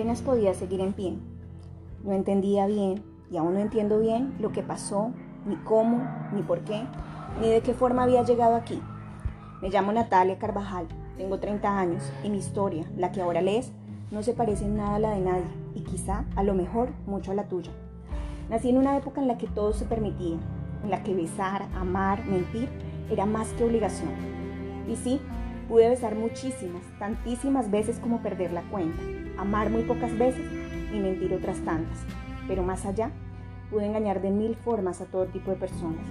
Apenas podía seguir en pie. No entendía bien, y aún no entiendo bien, lo que pasó, ni cómo, ni por qué, ni de qué forma había llegado aquí. Me llamo Natalia Carvajal, tengo 30 años, y mi historia, la que ahora lees, no se parece en nada a la de nadie, y quizá, a lo mejor, mucho a la tuya. Nací en una época en la que todo se permitía, en la que besar, amar, mentir era más que obligación. Y sí, pude besar muchísimas, tantísimas veces como perder la cuenta, amar muy pocas veces y mentir otras tantas. Pero más allá, pude engañar de mil formas a todo tipo de personas.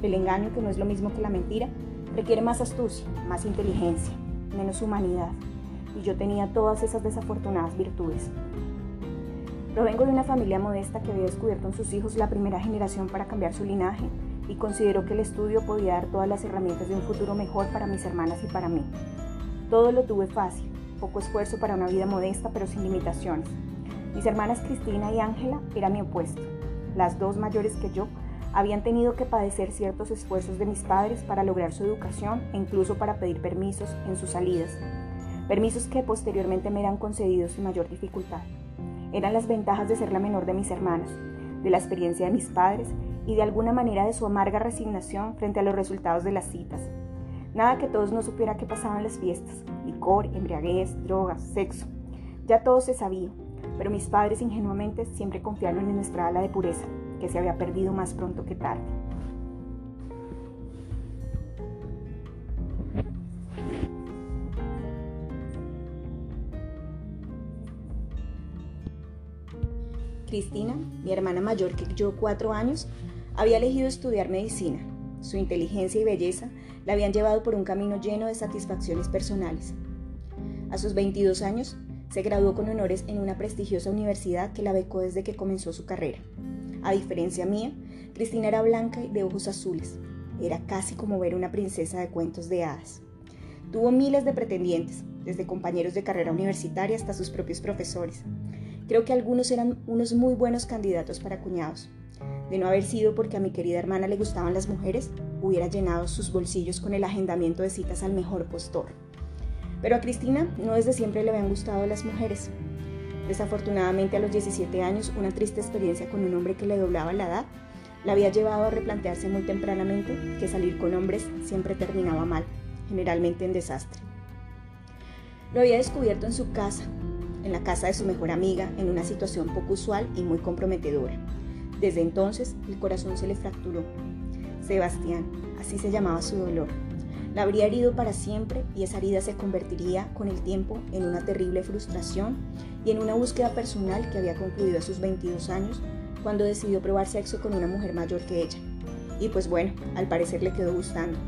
El engaño, que no es lo mismo que la mentira, requiere más astucia, más inteligencia, menos humanidad. Y yo tenía todas esas desafortunadas virtudes. Provengo de una familia modesta que había descubierto en sus hijos la primera generación para cambiar su linaje y consideró que el estudio podía dar todas las herramientas de un futuro mejor para mis hermanas y para mí. Todo lo tuve fácil, poco esfuerzo para una vida modesta pero sin limitaciones. Mis hermanas Cristina y Ángela eran mi opuesto. Las dos mayores que yo habían tenido que padecer ciertos esfuerzos de mis padres para lograr su educación e incluso para pedir permisos en sus salidas. Permisos que posteriormente me eran concedidos sin mayor dificultad. Eran las ventajas de ser la menor de mis hermanas, de la experiencia de mis padres y de alguna manera de su amarga resignación frente a los resultados de las citas. Nada que todos no supiera qué pasaba en las fiestas, licor, embriaguez, drogas, sexo. Ya todo se sabía, pero mis padres ingenuamente siempre confiaron en nuestra ala de pureza, que se había perdido más pronto que tarde. Cristina, mi hermana mayor que yo cuatro años, había elegido estudiar medicina. Su inteligencia y belleza la habían llevado por un camino lleno de satisfacciones personales. A sus 22 años, se graduó con honores en una prestigiosa universidad que la becó desde que comenzó su carrera. A diferencia mía, Cristina era blanca y de ojos azules. Era casi como ver una princesa de cuentos de hadas. Tuvo miles de pretendientes, desde compañeros de carrera universitaria hasta sus propios profesores. Creo que algunos eran unos muy buenos candidatos para cuñados. De no haber sido porque a mi querida hermana le gustaban las mujeres, hubiera llenado sus bolsillos con el agendamiento de citas al mejor postor. Pero a Cristina no desde siempre le habían gustado las mujeres. Desafortunadamente a los 17 años, una triste experiencia con un hombre que le doblaba la edad la había llevado a replantearse muy tempranamente que salir con hombres siempre terminaba mal, generalmente en desastre. Lo había descubierto en su casa, en la casa de su mejor amiga, en una situación poco usual y muy comprometedora. Desde entonces el corazón se le fracturó. Sebastián, así se llamaba su dolor, la habría herido para siempre y esa herida se convertiría con el tiempo en una terrible frustración y en una búsqueda personal que había concluido a sus 22 años cuando decidió probar sexo con una mujer mayor que ella. Y pues bueno, al parecer le quedó gustando.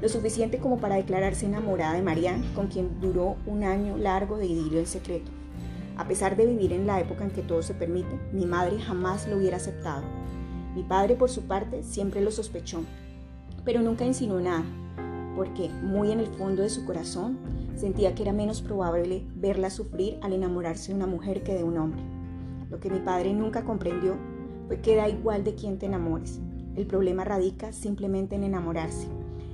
Lo suficiente como para declararse enamorada de Marianne, con quien duró un año largo de idilio en secreto. A pesar de vivir en la época en que todo se permite, mi madre jamás lo hubiera aceptado. Mi padre, por su parte, siempre lo sospechó, pero nunca insinuó nada, porque muy en el fondo de su corazón sentía que era menos probable verla sufrir al enamorarse de una mujer que de un hombre. Lo que mi padre nunca comprendió fue que da igual de quién te enamores. El problema radica simplemente en enamorarse.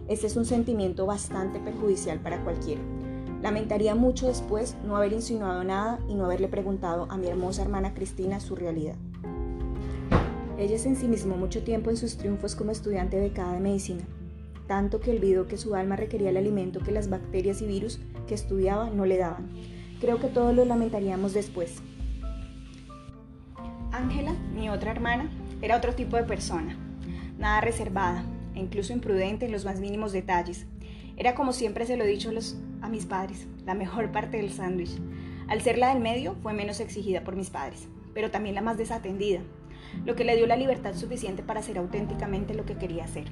Ese es un sentimiento bastante perjudicial para cualquiera. Lamentaría mucho después no haber insinuado nada y no haberle preguntado a mi hermosa hermana Cristina su realidad. Ella se ensimismó mucho tiempo en sus triunfos como estudiante becada de medicina, tanto que olvidó que su alma requería el alimento que las bacterias y virus que estudiaba no le daban. Creo que todos lo lamentaríamos después. Ángela, mi otra hermana, era otro tipo de persona, nada reservada e incluso imprudente en los más mínimos detalles. Era como siempre se lo he dicho a mis padres, la mejor parte del sándwich. Al ser la del medio, fue menos exigida por mis padres, pero también la más desatendida, lo que le dio la libertad suficiente para hacer auténticamente lo que quería hacer.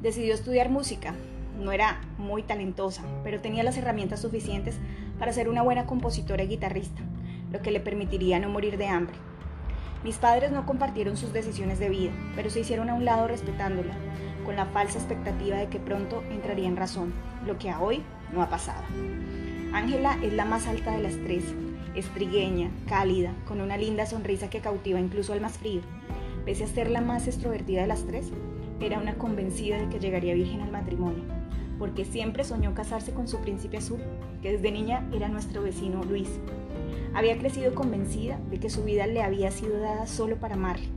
Decidió estudiar música. No era muy talentosa, pero tenía las herramientas suficientes para ser una buena compositora y guitarrista, lo que le permitiría no morir de hambre. Mis padres no compartieron sus decisiones de vida, pero se hicieron a un lado respetándola, con la falsa expectativa de que pronto entraría en razón, lo que a hoy no ha pasado. Ángela es la más alta de las tres, estrigueña, cálida, con una linda sonrisa que cautiva incluso al más frío. Pese a ser la más extrovertida de las tres, era una convencida de que llegaría virgen al matrimonio, porque siempre soñó casarse con su príncipe azul, que desde niña era nuestro vecino Luis. Había crecido convencida de que su vida le había sido dada solo para amarle.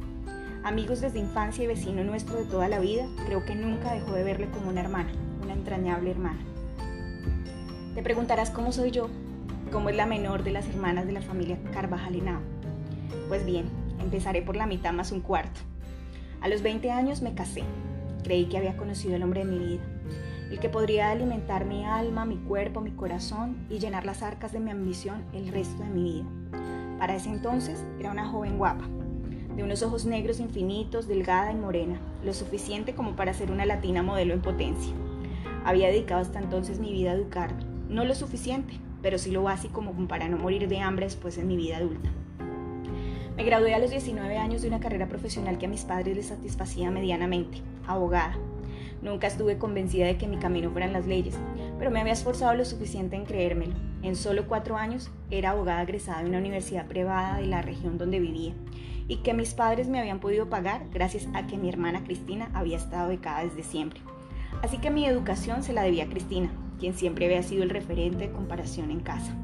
Amigos desde infancia y vecino nuestro de toda la vida, creo que nunca dejó de verle como una hermana, una entrañable hermana. Te preguntarás cómo soy yo, cómo es la menor de las hermanas de la familia Carvajal Henao. Pues bien, empezaré por la mitad más un cuarto. A los 20 años me casé. Creí que había conocido el hombre de mi vida, el que podría alimentar mi alma, mi cuerpo, mi corazón y llenar las arcas de mi ambición el resto de mi vida. Para ese entonces era una joven guapa, de unos ojos negros infinitos, delgada y morena, lo suficiente como para ser una latina modelo en potencia. Había dedicado hasta entonces mi vida a educarme, no lo suficiente, pero sí lo básico como para no morir de hambre después en mi vida adulta. Me gradué a los 19 años de una carrera profesional que a mis padres les satisfacía medianamente, abogada. Nunca estuve convencida de que mi camino fueran las leyes, pero me había esforzado lo suficiente en creérmelo. En solo cuatro años era abogada egresada de una universidad privada de la región donde vivía y que mis padres me habían podido pagar gracias a que mi hermana Cristina había estado becada desde siempre. Así que mi educación se la debía a Cristina, quien siempre había sido el referente de comparación en casa.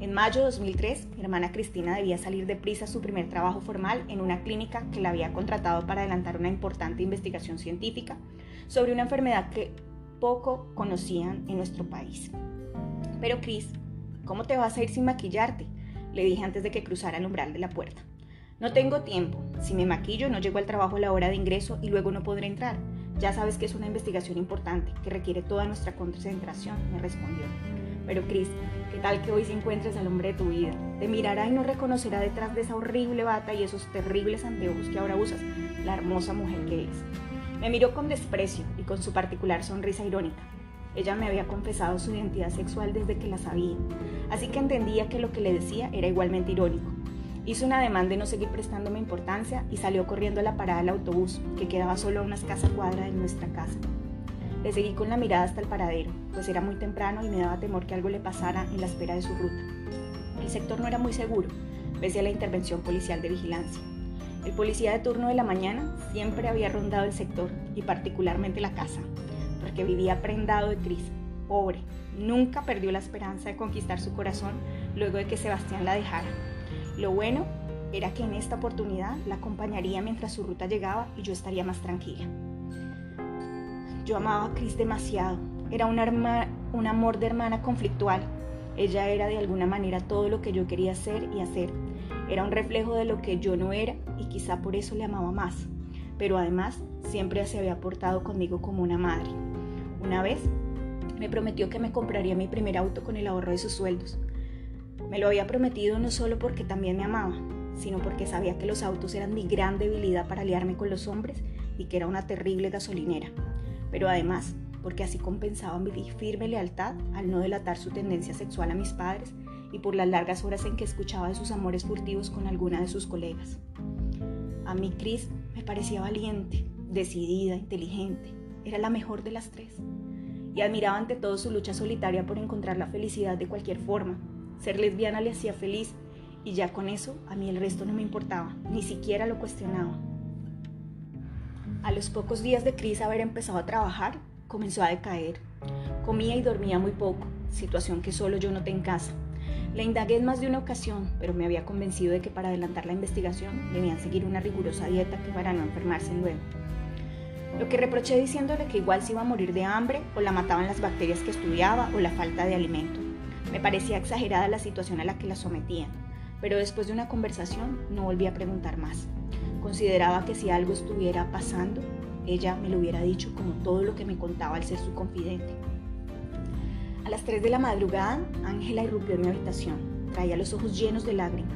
En mayo de 2003, mi hermana Cristina debía salir de prisa a su primer trabajo formal en una clínica que la había contratado para adelantar una importante investigación científica sobre una enfermedad que poco conocían en nuestro país. Pero Cris, ¿cómo te vas a ir sin maquillarte? Le dije antes de que cruzara el umbral de la puerta. No tengo tiempo. Si me maquillo no llego al trabajo a la hora de ingreso y luego no podré entrar. Ya sabes que es una investigación importante que requiere toda nuestra concentración, me respondió. Pero Chris, ¿qué tal que hoy se encuentres al hombre de tu vida? Te mirará y no reconocerá detrás de esa horrible bata y esos terribles anteojos que ahora usas la hermosa mujer que es. Me miró con desprecio y con su particular sonrisa irónica. Ella me había confesado su identidad sexual desde que la sabía, así que entendía que lo que le decía era igualmente irónico Hizo un ademán de no seguir prestándome importancia y salió corriendo a la parada del autobús, que quedaba solo a una escasa cuadra de nuestra casa. Le seguí con la mirada hasta el paradero, pues era muy temprano y me daba temor que algo le pasara en la espera de su ruta. El sector no era muy seguro, pese a la intervención policial de vigilancia. El policía de turno de la mañana siempre había rondado el sector y particularmente la casa, porque vivía prendado de Cris, pobre. Nunca perdió la esperanza de conquistar su corazón luego de que Sebastián la dejara lo bueno era que en esta oportunidad la acompañaría mientras su ruta llegaba y yo estaría más tranquila. Yo amaba a Chris demasiado. Era un, un amor de hermana conflictual. Ella era de alguna manera todo lo que yo quería ser y hacer. Era un reflejo de lo que yo no era y quizá por eso le amaba más. Pero además siempre se había portado conmigo como una madre. Una vez me prometió que me compraría mi primer auto con el ahorro de sus sueldos. Me lo había prometido no solo porque también me amaba, sino porque sabía que los autos eran mi gran debilidad para aliarme con los hombres y que era una terrible gasolinera. Pero además, porque así compensaba mi firme lealtad al no delatar su tendencia sexual a mis padres y por las largas horas en que escuchaba de sus amores furtivos con alguna de sus colegas. A mí Chris me parecía valiente, decidida, inteligente. Era la mejor de las tres. Y admiraba ante todo su lucha solitaria por encontrar la felicidad de cualquier forma, ser lesbiana le hacía feliz y ya con eso a mí el resto no me importaba, ni siquiera lo cuestionaba. A los pocos días de Cris haber empezado a trabajar, comenzó a decaer. Comía y dormía muy poco, situación que solo yo noté en casa. Le indagué en más de una ocasión, pero me había convencido de que para adelantar la investigación debían seguir una rigurosa dieta que para no enfermarse luego. Lo que reproché diciéndole que igual se iba a morir de hambre o la mataban las bacterias que estudiaba o la falta de alimento. Me parecía exagerada la situación a la que la sometían, pero después de una conversación no volví a preguntar más. Consideraba que si algo estuviera pasando, ella me lo hubiera dicho como todo lo que me contaba al ser su confidente. A las 3 de la madrugada, Ángela irrumpió en mi habitación. Traía los ojos llenos de lágrimas.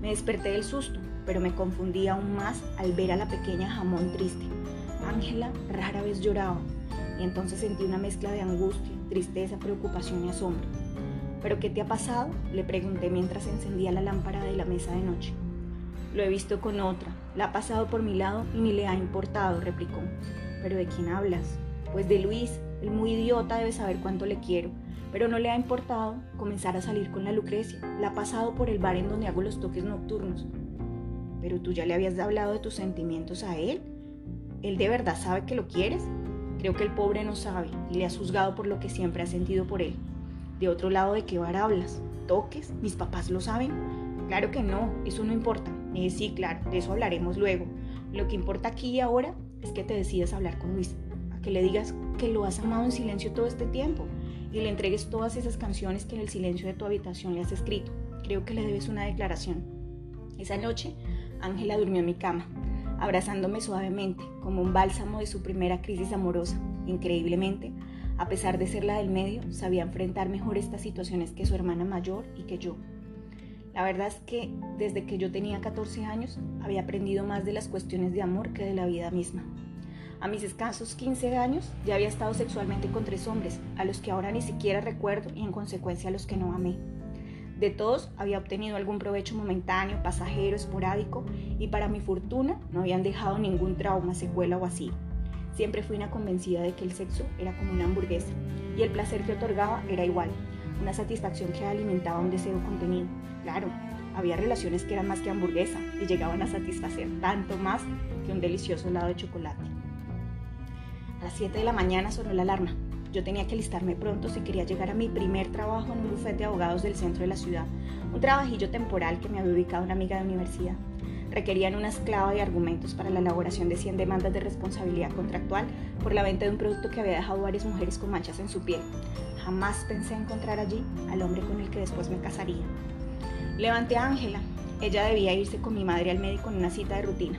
Me desperté del susto, pero me confundí aún más al ver a la pequeña jamón triste. Ángela rara vez lloraba, y entonces sentí una mezcla de angustia, tristeza, preocupación y asombro. ¿Pero qué te ha pasado? Le pregunté mientras encendía la lámpara de la mesa de noche. Lo he visto con otra. La ha pasado por mi lado y ni le ha importado, replicó. ¿Pero de quién hablas? Pues de Luis. El muy idiota debe saber cuánto le quiero. Pero no le ha importado comenzar a salir con la Lucrecia. La ha pasado por el bar en donde hago los toques nocturnos. ¿Pero tú ya le habías hablado de tus sentimientos a él? ¿Él de verdad sabe que lo quieres? Creo que el pobre no sabe y le has juzgado por lo que siempre has sentido por él. De otro lado, ¿de qué bar hablas? toques? ¿Mis papás lo saben? Claro que no, eso no importa. Eh, sí, claro, de eso hablaremos luego. Lo que importa aquí y ahora es que te decidas hablar con Luis, a que le digas que lo has amado en silencio todo este tiempo y le entregues todas esas canciones que en el silencio de tu habitación le has escrito. Creo que le debes una declaración. Esa noche, Ángela durmió en mi cama, abrazándome suavemente, como un bálsamo de su primera crisis amorosa. Increíblemente, a pesar de ser la del medio, sabía enfrentar mejor estas situaciones que su hermana mayor y que yo. La verdad es que desde que yo tenía 14 años había aprendido más de las cuestiones de amor que de la vida misma. A mis escasos 15 años ya había estado sexualmente con tres hombres, a los que ahora ni siquiera recuerdo y en consecuencia a los que no amé. De todos había obtenido algún provecho momentáneo, pasajero, esporádico, y para mi fortuna no habían dejado ningún trauma, secuela o así. Siempre fui una convencida de que el sexo era como una hamburguesa, y el placer que otorgaba era igual, una satisfacción que alimentaba un deseo contenido. Claro, había relaciones que eran más que hamburguesa y llegaban a satisfacer tanto más que un delicioso helado de chocolate. A las 7 de la mañana sonó la alarma. Yo tenía que listarme pronto si quería llegar a mi primer trabajo en un bufete de abogados del centro de la ciudad, un trabajillo temporal que me había ubicado una amiga de universidad. Requerían una esclava de argumentos para la elaboración de 100 demandas de responsabilidad contractual por la venta de un producto que había dejado varias mujeres con manchas en su piel. Jamás pensé encontrar allí al hombre con el que después me casaría. Levanté a Ángela. Ella debía irse con mi madre al médico en una cita de rutina.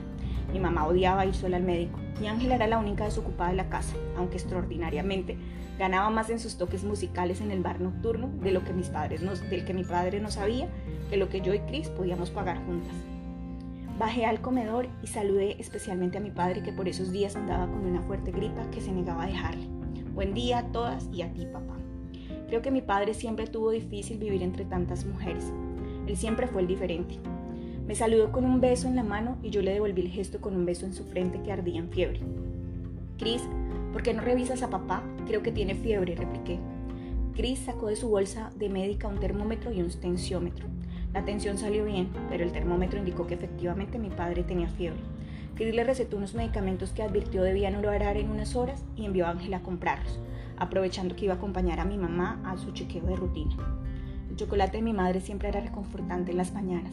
Mi mamá odiaba ir sola al médico y Ángela era la única desocupada de la casa, aunque extraordinariamente ganaba más en sus toques musicales en el bar nocturno de lo que mis padres nos, del que mi padre no sabía que lo que yo y Chris podíamos pagar juntas. Bajé al comedor y saludé especialmente a mi padre que por esos días andaba con una fuerte gripa que se negaba a dejarle. Buen día a todas y a ti, papá. Creo que mi padre siempre tuvo difícil vivir entre tantas mujeres. Él siempre fue el diferente. Me saludó con un beso en la mano y yo le devolví el gesto con un beso en su frente que ardía en fiebre. Chris, ¿por qué no revisas a papá? Creo que tiene fiebre, repliqué. Chris sacó de su bolsa de médica un termómetro y un tensiómetro. La tensión salió bien, pero el termómetro indicó que efectivamente mi padre tenía fiebre. Chris le recetó unos medicamentos que advirtió debían orar en unas horas y envió a Ángela a comprarlos aprovechando que iba a acompañar a mi mamá a su chequeo de rutina. El chocolate de mi madre siempre era reconfortante en las mañanas.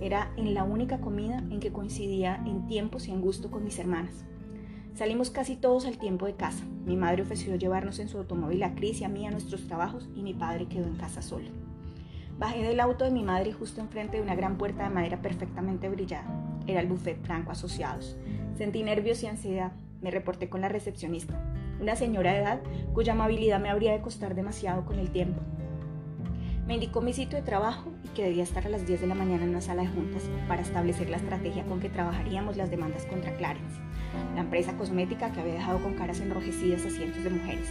Era en la única comida en que coincidía en tiempos y en gusto con mis hermanas. Salimos casi todos al tiempo de casa. Mi madre ofreció llevarnos en su automóvil a Cris y a mí a nuestros trabajos y mi padre quedó en casa solo. Bajé del auto de mi madre justo enfrente de una gran puerta de madera perfectamente brillada. Era el buffet Franco Asociados. Sentí nervios y ansiedad. Me reporté con la recepcionista una señora de edad cuya amabilidad me habría de costar demasiado con el tiempo. Me indicó mi sitio de trabajo y que debía estar a las 10 de la mañana en una sala de juntas para establecer la estrategia con que trabajaríamos las demandas contra Clarence, la empresa cosmética que había dejado con caras enrojecidas a cientos de mujeres.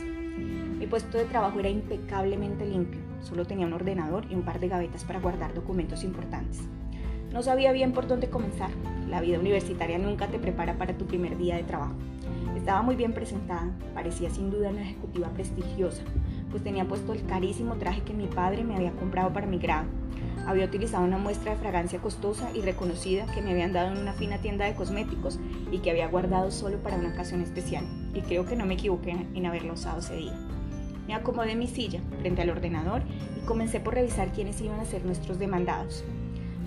Mi puesto de trabajo era impecablemente limpio, solo tenía un ordenador y un par de gavetas para guardar documentos importantes. No sabía bien por dónde comenzar. La vida universitaria nunca te prepara para tu primer día de trabajo. Estaba muy bien presentada, parecía sin duda una ejecutiva prestigiosa, pues tenía puesto el carísimo traje que mi padre me había comprado para mi grado. Había utilizado una muestra de fragancia costosa y reconocida que me habían dado en una fina tienda de cosméticos y que había guardado solo para una ocasión especial, y creo que no me equivoqué en haberlo usado ese día. Me acomodé en mi silla frente al ordenador y comencé por revisar quiénes iban a ser nuestros demandados.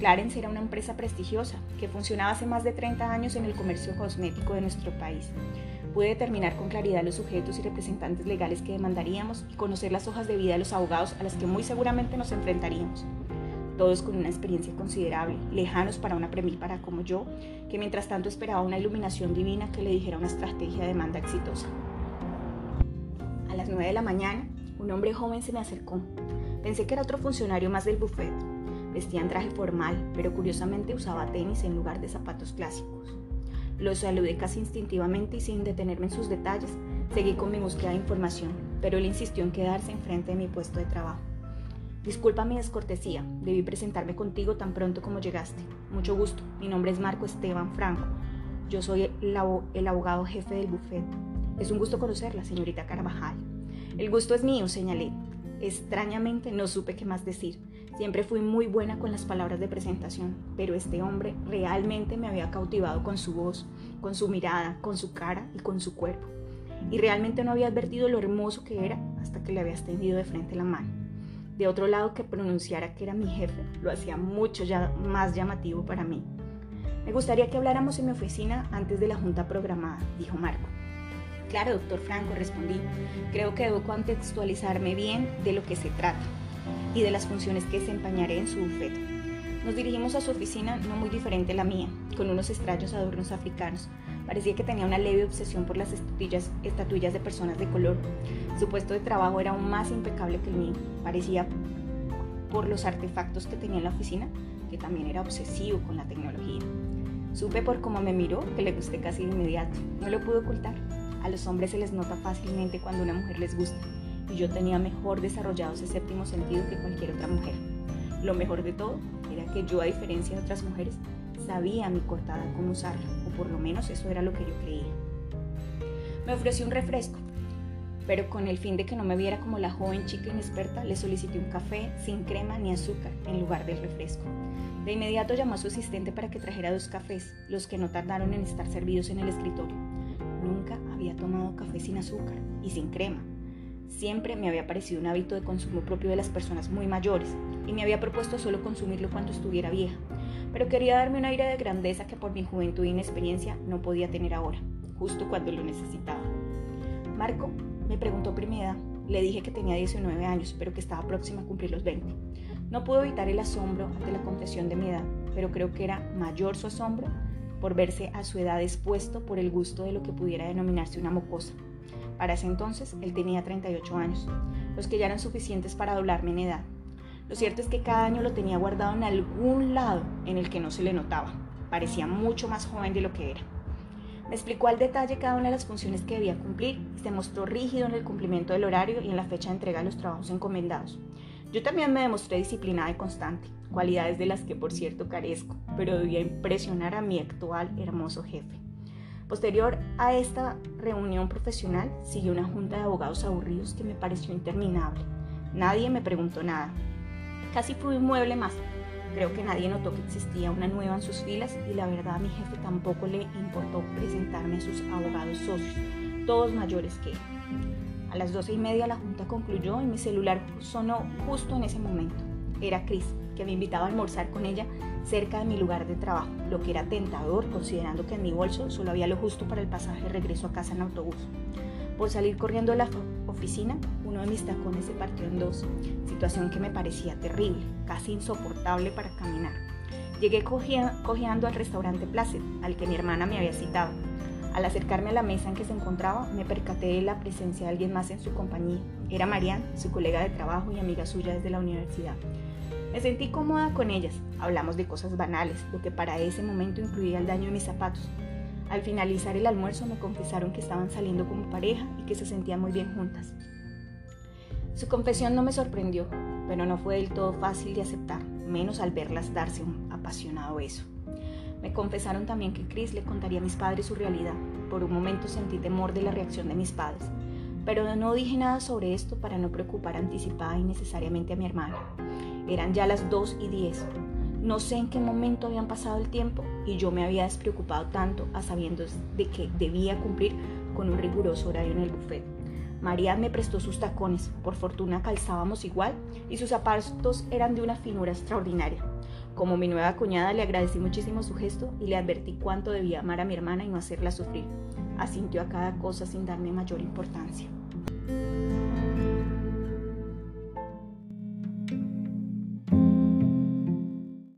Clarence era una empresa prestigiosa que funcionaba hace más de 30 años en el comercio cosmético de nuestro país. Pude determinar con claridad los sujetos y representantes legales que demandaríamos y conocer las hojas de vida de los abogados a las que muy seguramente nos enfrentaríamos. Todos con una experiencia considerable, lejanos para una para como yo, que mientras tanto esperaba una iluminación divina que le dijera una estrategia de demanda exitosa. Las 9 de la mañana, un hombre joven se me acercó. Pensé que era otro funcionario más del buffet. Vestía en traje formal, pero curiosamente usaba tenis en lugar de zapatos clásicos. Lo saludé casi instintivamente y sin detenerme en sus detalles, seguí con mi búsqueda de información, pero él insistió en quedarse enfrente de mi puesto de trabajo. Disculpa mi descortesía, debí presentarme contigo tan pronto como llegaste. Mucho gusto, mi nombre es Marco Esteban Franco. Yo soy el, abogado jefe del buffet. Es un gusto conocerla, señorita Carvajal. El gusto es mío, señalé. Extrañamente no supe qué más decir. Siempre fui muy buena con las palabras de presentación, pero este hombre realmente me había cautivado con su voz, con su mirada, con su cara y con su cuerpo. Y realmente no había advertido lo hermoso que era hasta que le había extendido de frente la mano. de otro lado que pronunciara que era mi jefe lo hacía mucho ya más llamativo para mí. Me gustaría que habláramos en mi oficina antes de la junta programada, dijo Marco. Claro, doctor Franco, respondí. Creo que debo contextualizarme bien de lo que se trata y de las funciones que desempeñaré en su bufete. Nos dirigimos a su oficina, no muy diferente a la mía, con unos extraños adornos africanos. Parecía que tenía una leve obsesión por las estatuillas de personas de color. Su puesto de trabajo era aún más impecable que el mío. Parecía, por los artefactos que tenía en la oficina, que también era obsesivo con la tecnología. Supe por cómo me miró que le gusté casi de inmediato. No lo pude ocultar. A los hombres se les nota fácilmente cuando una mujer les gusta, y yo tenía mejor desarrollado ese séptimo sentido que cualquier otra mujer. Lo mejor de todo era que yo, a diferencia de otras mujeres, sabía mi cortada cómo usarla, o por lo menos eso era lo que yo creía. Me ofreció un refresco, pero con el fin de que no me viera como la joven chica inexperta, le solicité un café sin crema ni azúcar en lugar del refresco. De inmediato llamó a su asistente para que trajera dos cafés, los que no tardaron en estar servidos en el escritorio. Nunca había tomado café sin azúcar y sin crema. Siempre me había parecido un hábito de consumo propio de las personas muy mayores y me había propuesto solo consumirlo cuando estuviera vieja, pero quería darme un aire de grandeza que por mi juventud e inexperiencia no podía tener ahora, justo cuando lo necesitaba. Marco me preguntó por. Le dije que tenía 19 años, pero que estaba próxima a cumplir los 20. No pudo evitar el asombro ante la confesión de mi edad, pero creo que era mayor su asombro por verse a su edad expuesto por el gusto de lo que pudiera denominarse una mocosa. Para ese entonces él tenía 38 años, los que ya eran suficientes para doblarme en edad. Lo cierto es que cada año lo tenía guardado en algún lado en el que no se le notaba. Parecía mucho más joven de lo que era. Me explicó al detalle cada una de las funciones que debía cumplir y se mostró rígido en el cumplimiento del horario y en la fecha de entrega de los trabajos encomendados. Yo también me demostré disciplinada y constante, cualidades de las que por cierto carezco, pero debía impresionar a mi actual hermoso jefe. Posterior a esta reunión profesional, siguió una junta de abogados aburridos que me pareció interminable. Nadie me preguntó nada. Casi fui un mueble más. Creo que nadie notó que existía una nueva en sus filas y la verdad a mi jefe tampoco le importó presentarme a sus abogados socios, todos mayores que él. A las doce y media la junta concluyó y mi celular sonó justo en ese momento. Era Chris, que me invitaba a almorzar con ella cerca de mi lugar de trabajo, lo que era tentador considerando que en mi bolso solo había lo justo para el pasaje de regreso a casa en autobús. Por salir corriendo a la oficina, uno de mis tacones se partió en dos, situación que me parecía terrible, casi insoportable para caminar. Llegué cojeando al restaurante Placid, al que mi hermana me había citado. Al acercarme a la mesa en que se encontraba, me percaté de la presencia de alguien más en su compañía. Era Marianne, su colega de trabajo y amiga suya desde la universidad. Me sentí cómoda con ellas. Hablamos de cosas banales, lo que para ese momento incluía el daño de mis zapatos. Al finalizar el almuerzo me confesaron que estaban saliendo como pareja y que se sentían muy bien juntas. Su confesión no me sorprendió, pero no fue del todo fácil de aceptar, menos al verlas darse un apasionado beso. Me confesaron también que Chris le contaría a mis padres su realidad. Por un momento sentí temor de la reacción de mis padres, pero no dije nada sobre esto para no preocupar anticipada y necesariamente a mi hermana. Eran ya las 2 y 10. No sé en qué momento habían pasado el tiempo y yo me había despreocupado tanto a sabiendas de que debía cumplir con un riguroso horario en el buffet. María me prestó sus tacones, por fortuna calzábamos igual y sus zapatos eran de una finura extraordinaria. Como mi nueva cuñada le agradecí muchísimo su gesto y le advertí cuánto debía amar a mi hermana y no hacerla sufrir. Asintió a cada cosa sin darme mayor importancia.